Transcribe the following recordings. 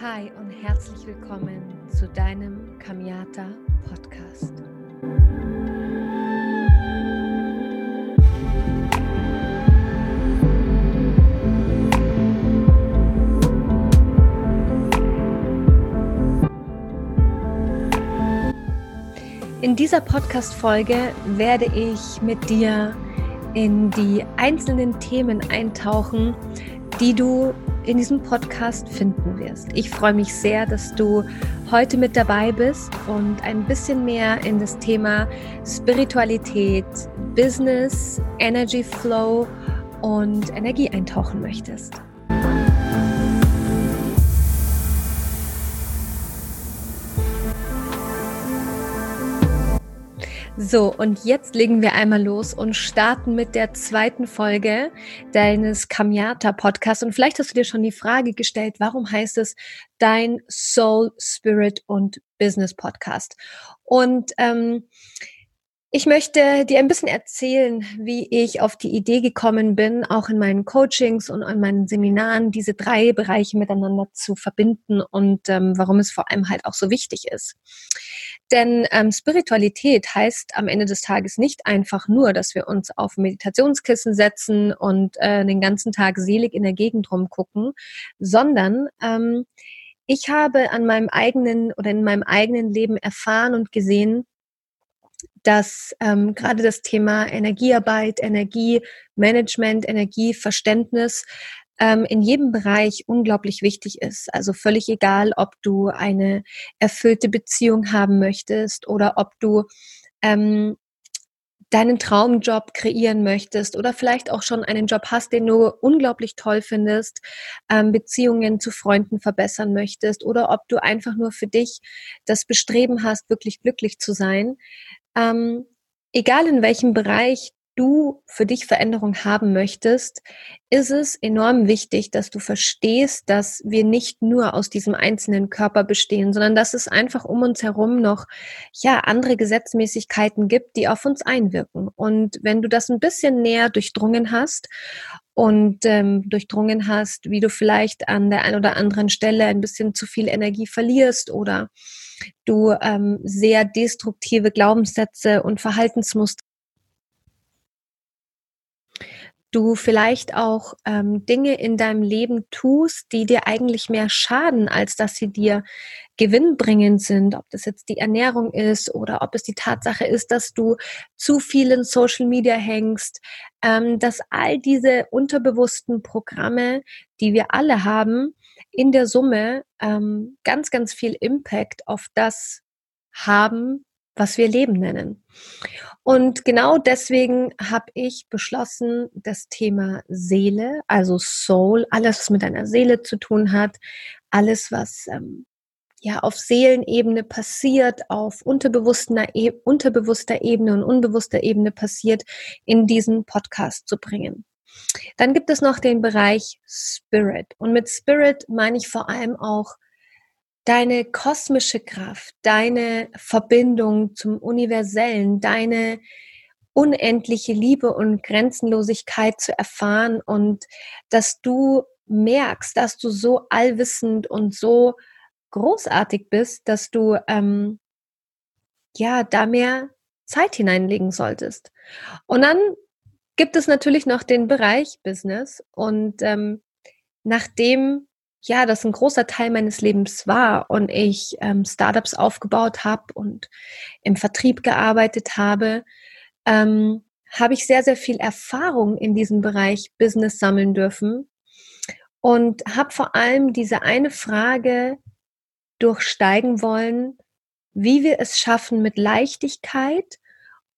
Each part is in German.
Hi und herzlich willkommen zu deinem Kamiata Podcast. In dieser Podcast-Folge werde ich mit dir in die einzelnen Themen eintauchen, die du in diesem Podcast finden wirst. Ich freue mich sehr, dass du heute mit dabei bist und ein bisschen mehr in das Thema Spiritualität, Business, Energy Flow und Energie eintauchen möchtest. So, und jetzt legen wir einmal los und starten mit der zweiten Folge deines Kamiata Podcasts. Und vielleicht hast du dir schon die Frage gestellt, warum heißt es dein Soul, Spirit und Business Podcast? Und ähm, ich möchte dir ein bisschen erzählen, wie ich auf die Idee gekommen bin, auch in meinen Coachings und an meinen Seminaren diese drei Bereiche miteinander zu verbinden und ähm, warum es vor allem halt auch so wichtig ist. Denn ähm, Spiritualität heißt am Ende des Tages nicht einfach nur, dass wir uns auf Meditationskissen setzen und äh, den ganzen Tag selig in der Gegend rumgucken, sondern ähm, ich habe an meinem eigenen oder in meinem eigenen Leben erfahren und gesehen, dass ähm, gerade das Thema Energiearbeit, Energiemanagement, Energieverständnis ähm, in jedem Bereich unglaublich wichtig ist. Also völlig egal, ob du eine erfüllte Beziehung haben möchtest oder ob du ähm, deinen Traumjob kreieren möchtest oder vielleicht auch schon einen Job hast, den du unglaublich toll findest, ähm, Beziehungen zu Freunden verbessern möchtest oder ob du einfach nur für dich das Bestreben hast, wirklich glücklich zu sein. Ähm, egal in welchem Bereich du für dich Veränderung haben möchtest, ist es enorm wichtig, dass du verstehst, dass wir nicht nur aus diesem einzelnen Körper bestehen, sondern dass es einfach um uns herum noch ja andere Gesetzmäßigkeiten gibt, die auf uns einwirken. Und wenn du das ein bisschen näher durchdrungen hast und ähm, durchdrungen hast, wie du vielleicht an der einen oder anderen Stelle ein bisschen zu viel Energie verlierst oder du ähm, sehr destruktive Glaubenssätze und Verhaltensmuster du vielleicht auch ähm, Dinge in deinem Leben tust, die dir eigentlich mehr schaden, als dass sie dir gewinnbringend sind, ob das jetzt die Ernährung ist oder ob es die Tatsache ist, dass du zu viel in Social Media hängst, ähm, dass all diese unterbewussten Programme, die wir alle haben, in der Summe ähm, ganz, ganz viel Impact auf das haben, was wir Leben nennen. Und genau deswegen habe ich beschlossen, das Thema Seele, also Soul, alles, was mit deiner Seele zu tun hat, alles, was ähm, ja auf Seelenebene passiert, auf unterbewusster, e unterbewusster Ebene und unbewusster Ebene passiert, in diesen Podcast zu bringen. Dann gibt es noch den Bereich Spirit. Und mit Spirit meine ich vor allem auch deine kosmische Kraft, deine Verbindung zum Universellen, deine unendliche Liebe und Grenzenlosigkeit zu erfahren und dass du merkst, dass du so allwissend und so großartig bist, dass du ähm, ja da mehr Zeit hineinlegen solltest. Und dann gibt es natürlich noch den Bereich Business und ähm, nachdem ja, das ein großer Teil meines Lebens war und ich ähm, Startups aufgebaut habe und im Vertrieb gearbeitet habe, ähm, habe ich sehr, sehr viel Erfahrung in diesem Bereich Business sammeln dürfen und habe vor allem diese eine Frage durchsteigen wollen, wie wir es schaffen, mit Leichtigkeit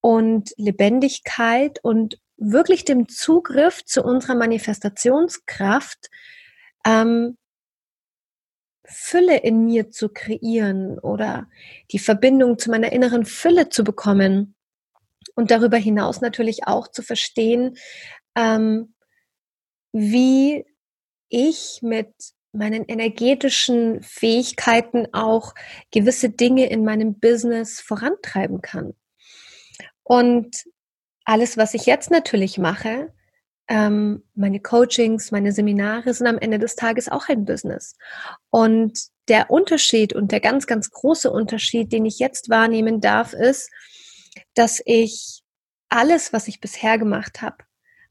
und Lebendigkeit und wirklich dem Zugriff zu unserer Manifestationskraft ähm, Fülle in mir zu kreieren oder die Verbindung zu meiner inneren Fülle zu bekommen und darüber hinaus natürlich auch zu verstehen, ähm, wie ich mit meinen energetischen Fähigkeiten auch gewisse Dinge in meinem Business vorantreiben kann. Und alles, was ich jetzt natürlich mache, ähm, meine Coachings, meine Seminare sind am Ende des Tages auch ein Business. Und der Unterschied und der ganz, ganz große Unterschied, den ich jetzt wahrnehmen darf, ist, dass ich alles, was ich bisher gemacht habe,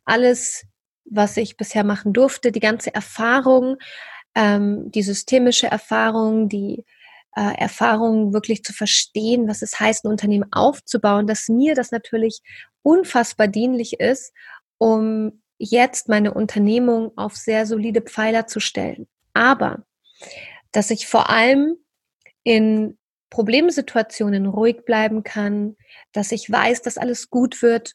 alles, was ich bisher machen durfte, die ganze Erfahrung, ähm, die systemische Erfahrung, die äh, Erfahrung wirklich zu verstehen, was es heißt, ein Unternehmen aufzubauen, dass mir das natürlich unfassbar dienlich ist, um jetzt meine Unternehmung auf sehr solide Pfeiler zu stellen. Aber, dass ich vor allem in Problemsituationen ruhig bleiben kann, dass ich weiß, dass alles gut wird,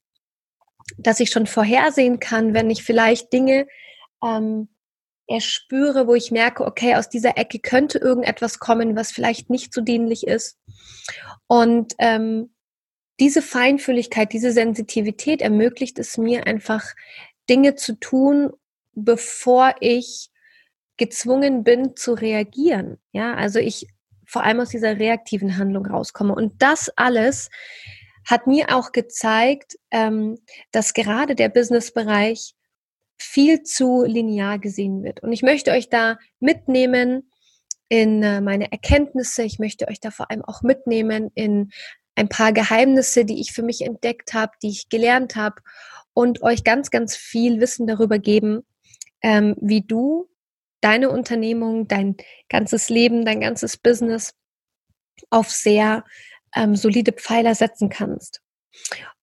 dass ich schon vorhersehen kann, wenn ich vielleicht Dinge ähm, erspüre, wo ich merke, okay, aus dieser Ecke könnte irgendetwas kommen, was vielleicht nicht so dienlich ist. Und ähm, diese Feinfühligkeit, diese Sensitivität ermöglicht es mir einfach, Dinge zu tun, bevor ich gezwungen bin zu reagieren. Ja, also ich vor allem aus dieser reaktiven Handlung rauskomme. Und das alles hat mir auch gezeigt, ähm, dass gerade der Businessbereich viel zu linear gesehen wird. Und ich möchte euch da mitnehmen in äh, meine Erkenntnisse. Ich möchte euch da vor allem auch mitnehmen in ein paar Geheimnisse, die ich für mich entdeckt habe, die ich gelernt habe und euch ganz, ganz viel Wissen darüber geben, ähm, wie du deine Unternehmung, dein ganzes Leben, dein ganzes Business auf sehr ähm, solide Pfeiler setzen kannst.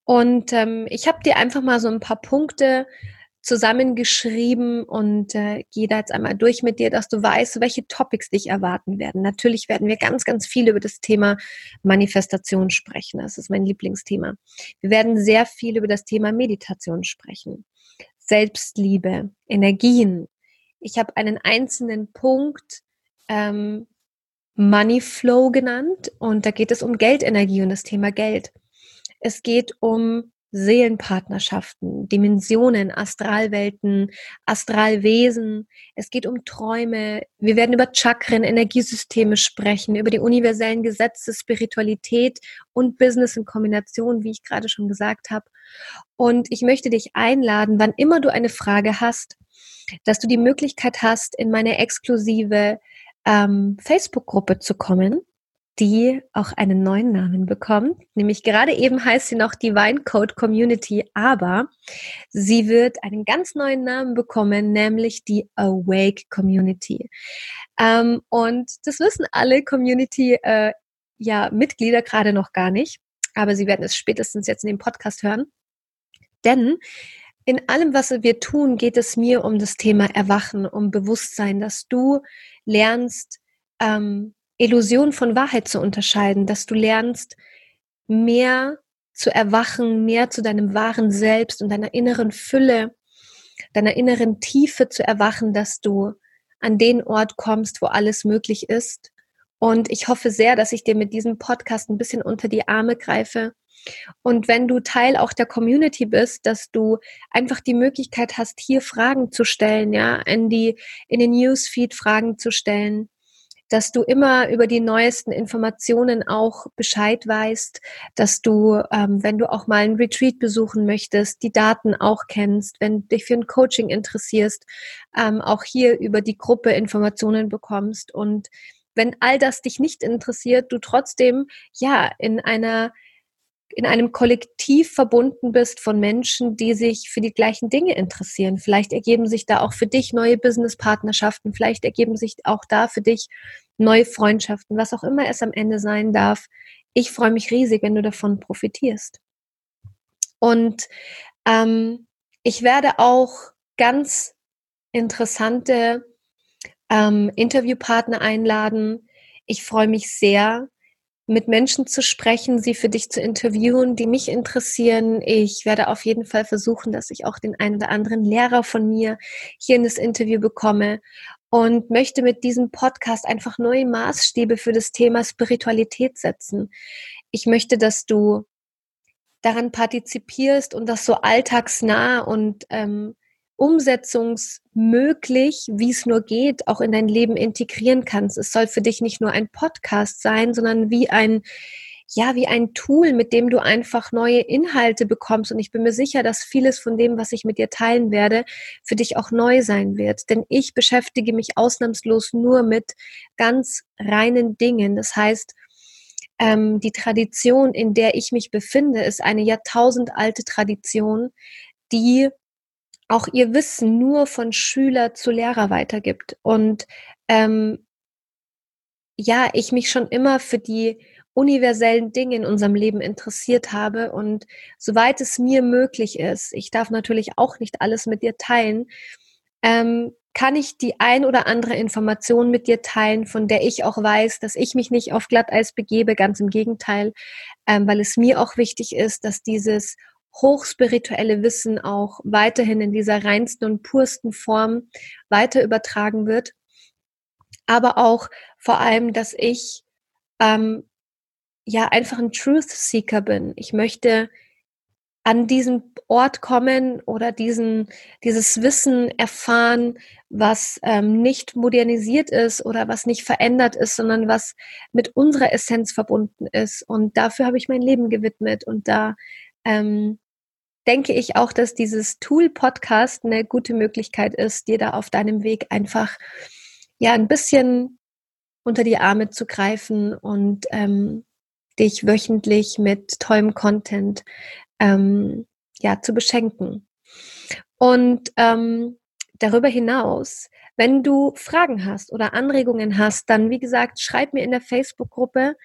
Und ähm, ich habe dir einfach mal so ein paar Punkte zusammengeschrieben und äh, gehe da jetzt einmal durch mit dir, dass du weißt, welche Topics dich erwarten werden. Natürlich werden wir ganz, ganz viel über das Thema Manifestation sprechen. Das ist mein Lieblingsthema. Wir werden sehr viel über das Thema Meditation sprechen. Selbstliebe, Energien. Ich habe einen einzelnen Punkt ähm, Money Flow genannt und da geht es um Geldenergie und das Thema Geld. Es geht um Seelenpartnerschaften, Dimensionen, Astralwelten, Astralwesen. Es geht um Träume. Wir werden über Chakren, Energiesysteme sprechen, über die universellen Gesetze, Spiritualität und Business in Kombination, wie ich gerade schon gesagt habe. Und ich möchte dich einladen, wann immer du eine Frage hast, dass du die Möglichkeit hast, in meine exklusive ähm, Facebook-Gruppe zu kommen die auch einen neuen Namen bekommt. Nämlich gerade eben heißt sie noch Divine Code Community, aber sie wird einen ganz neuen Namen bekommen, nämlich die Awake Community. Ähm, und das wissen alle Community äh, ja Mitglieder gerade noch gar nicht, aber sie werden es spätestens jetzt in dem Podcast hören. Denn in allem, was wir tun, geht es mir um das Thema Erwachen, um Bewusstsein, dass du lernst, ähm, Illusion von Wahrheit zu unterscheiden, dass du lernst, mehr zu erwachen, mehr zu deinem wahren Selbst und deiner inneren Fülle, deiner inneren Tiefe zu erwachen, dass du an den Ort kommst, wo alles möglich ist. Und ich hoffe sehr, dass ich dir mit diesem Podcast ein bisschen unter die Arme greife. Und wenn du Teil auch der Community bist, dass du einfach die Möglichkeit hast, hier Fragen zu stellen, ja, in die, in den Newsfeed Fragen zu stellen, dass du immer über die neuesten Informationen auch Bescheid weißt, dass du, ähm, wenn du auch mal ein Retreat besuchen möchtest, die Daten auch kennst, wenn du dich für ein Coaching interessierst, ähm, auch hier über die Gruppe Informationen bekommst. Und wenn all das dich nicht interessiert, du trotzdem ja in einer in einem Kollektiv verbunden bist von Menschen, die sich für die gleichen Dinge interessieren. Vielleicht ergeben sich da auch für dich neue Businesspartnerschaften, vielleicht ergeben sich auch da für dich neue Freundschaften, was auch immer es am Ende sein darf. Ich freue mich riesig, wenn du davon profitierst. Und ähm, ich werde auch ganz interessante ähm, Interviewpartner einladen. Ich freue mich sehr, mit Menschen zu sprechen, sie für dich zu interviewen, die mich interessieren. Ich werde auf jeden Fall versuchen, dass ich auch den einen oder anderen Lehrer von mir hier in das Interview bekomme und möchte mit diesem Podcast einfach neue Maßstäbe für das Thema Spiritualität setzen. Ich möchte, dass du daran partizipierst und das so alltagsnah und ähm, umsetzungsmöglich, wie es nur geht, auch in dein Leben integrieren kannst. Es soll für dich nicht nur ein Podcast sein, sondern wie ein ja, wie ein Tool, mit dem du einfach neue Inhalte bekommst. Und ich bin mir sicher, dass vieles von dem, was ich mit dir teilen werde, für dich auch neu sein wird. Denn ich beschäftige mich ausnahmslos nur mit ganz reinen Dingen. Das heißt, ähm, die Tradition, in der ich mich befinde, ist eine jahrtausendalte Tradition, die auch ihr Wissen nur von Schüler zu Lehrer weitergibt. Und ähm, ja, ich mich schon immer für die universellen Dinge in unserem Leben interessiert habe und soweit es mir möglich ist, ich darf natürlich auch nicht alles mit dir teilen, ähm, kann ich die ein oder andere Information mit dir teilen, von der ich auch weiß, dass ich mich nicht auf Glatteis begebe, ganz im Gegenteil, ähm, weil es mir auch wichtig ist, dass dieses hochspirituelle Wissen auch weiterhin in dieser reinsten und pursten Form weiter übertragen wird. Aber auch vor allem, dass ich ähm, ja einfach ein Truth Seeker bin. Ich möchte an diesen Ort kommen oder diesen, dieses Wissen erfahren, was ähm, nicht modernisiert ist oder was nicht verändert ist, sondern was mit unserer Essenz verbunden ist. Und dafür habe ich mein Leben gewidmet. Und da ähm, denke ich auch, dass dieses Tool Podcast eine gute Möglichkeit ist, dir da auf deinem Weg einfach ja ein bisschen unter die Arme zu greifen und ähm, dich wöchentlich mit tollem Content ähm, ja, zu beschenken. Und ähm, darüber hinaus, wenn du Fragen hast oder Anregungen hast, dann wie gesagt, schreib mir in der Facebook-Gruppe.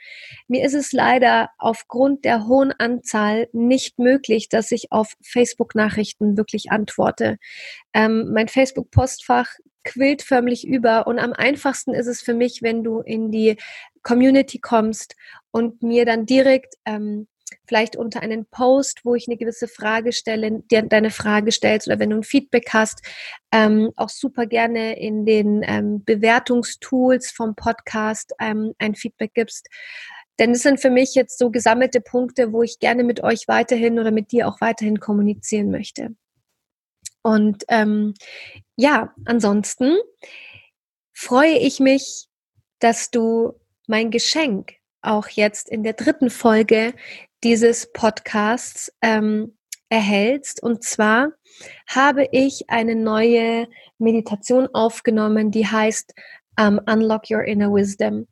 Mir ist es leider aufgrund der hohen Anzahl nicht möglich, dass ich auf Facebook-Nachrichten wirklich antworte. Ähm, mein Facebook-Postfach quillt förmlich über und am einfachsten ist es für mich, wenn du in die Community kommst und mir dann direkt ähm, vielleicht unter einen Post, wo ich eine gewisse Frage stelle, dir deine Frage stellst oder wenn du ein Feedback hast, ähm, auch super gerne in den ähm, Bewertungstools vom Podcast ähm, ein Feedback gibst. Denn es sind für mich jetzt so gesammelte Punkte, wo ich gerne mit euch weiterhin oder mit dir auch weiterhin kommunizieren möchte. Und ähm, ja, ansonsten freue ich mich, dass du mein Geschenk auch jetzt in der dritten Folge dieses Podcasts ähm, erhältst. Und zwar habe ich eine neue Meditation aufgenommen, die heißt ähm, Unlock Your Inner Wisdom.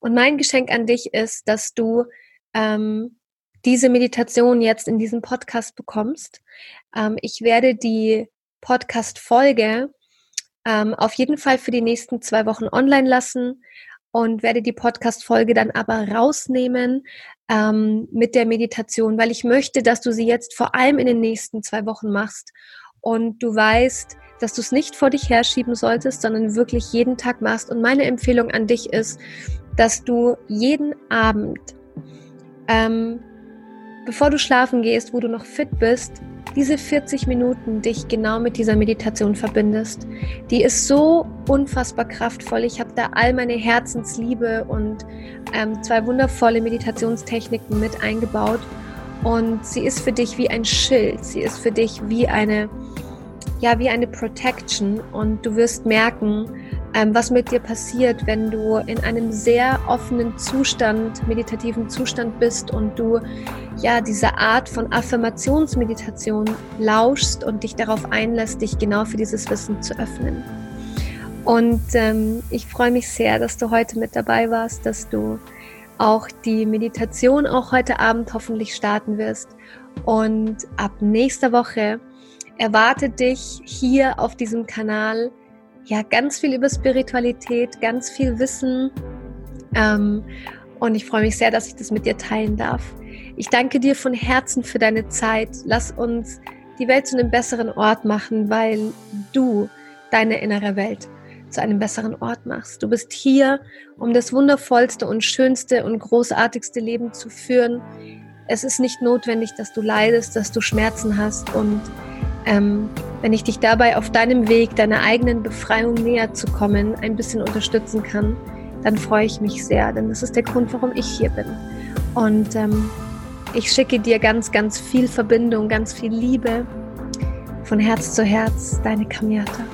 Und mein Geschenk an dich ist, dass du ähm, diese Meditation jetzt in diesem Podcast bekommst. Ähm, ich werde die Podcast-Folge ähm, auf jeden Fall für die nächsten zwei Wochen online lassen und werde die Podcast-Folge dann aber rausnehmen ähm, mit der Meditation, weil ich möchte, dass du sie jetzt vor allem in den nächsten zwei Wochen machst und du weißt, dass du es nicht vor dich herschieben solltest, sondern wirklich jeden Tag machst. Und meine Empfehlung an dich ist, dass du jeden Abend, ähm, bevor du schlafen gehst, wo du noch fit bist, diese 40 Minuten dich genau mit dieser Meditation verbindest. Die ist so unfassbar kraftvoll. Ich habe da all meine Herzensliebe und ähm, zwei wundervolle Meditationstechniken mit eingebaut. Und sie ist für dich wie ein Schild. Sie ist für dich wie eine, ja, wie eine Protection. Und du wirst merken, was mit dir passiert, wenn du in einem sehr offenen Zustand, meditativen Zustand bist und du ja diese Art von Affirmationsmeditation lauschst und dich darauf einlässt, dich genau für dieses Wissen zu öffnen. Und ähm, ich freue mich sehr, dass du heute mit dabei warst, dass du auch die Meditation auch heute Abend hoffentlich starten wirst. Und ab nächster Woche erwartet dich hier auf diesem Kanal ja ganz viel über Spiritualität, ganz viel Wissen. Ähm, und ich freue mich sehr, dass ich das mit dir teilen darf. Ich danke dir von Herzen für deine Zeit. Lass uns die Welt zu einem besseren Ort machen, weil du deine innere Welt zu einem besseren Ort machst. Du bist hier, um das wundervollste und schönste und großartigste Leben zu führen. Es ist nicht notwendig, dass du leidest, dass du Schmerzen hast und ähm, wenn ich dich dabei auf deinem Weg, deiner eigenen Befreiung näher zu kommen, ein bisschen unterstützen kann, dann freue ich mich sehr, denn das ist der Grund, warum ich hier bin. Und ähm, ich schicke dir ganz, ganz viel Verbindung, ganz viel Liebe von Herz zu Herz, deine Kamiata.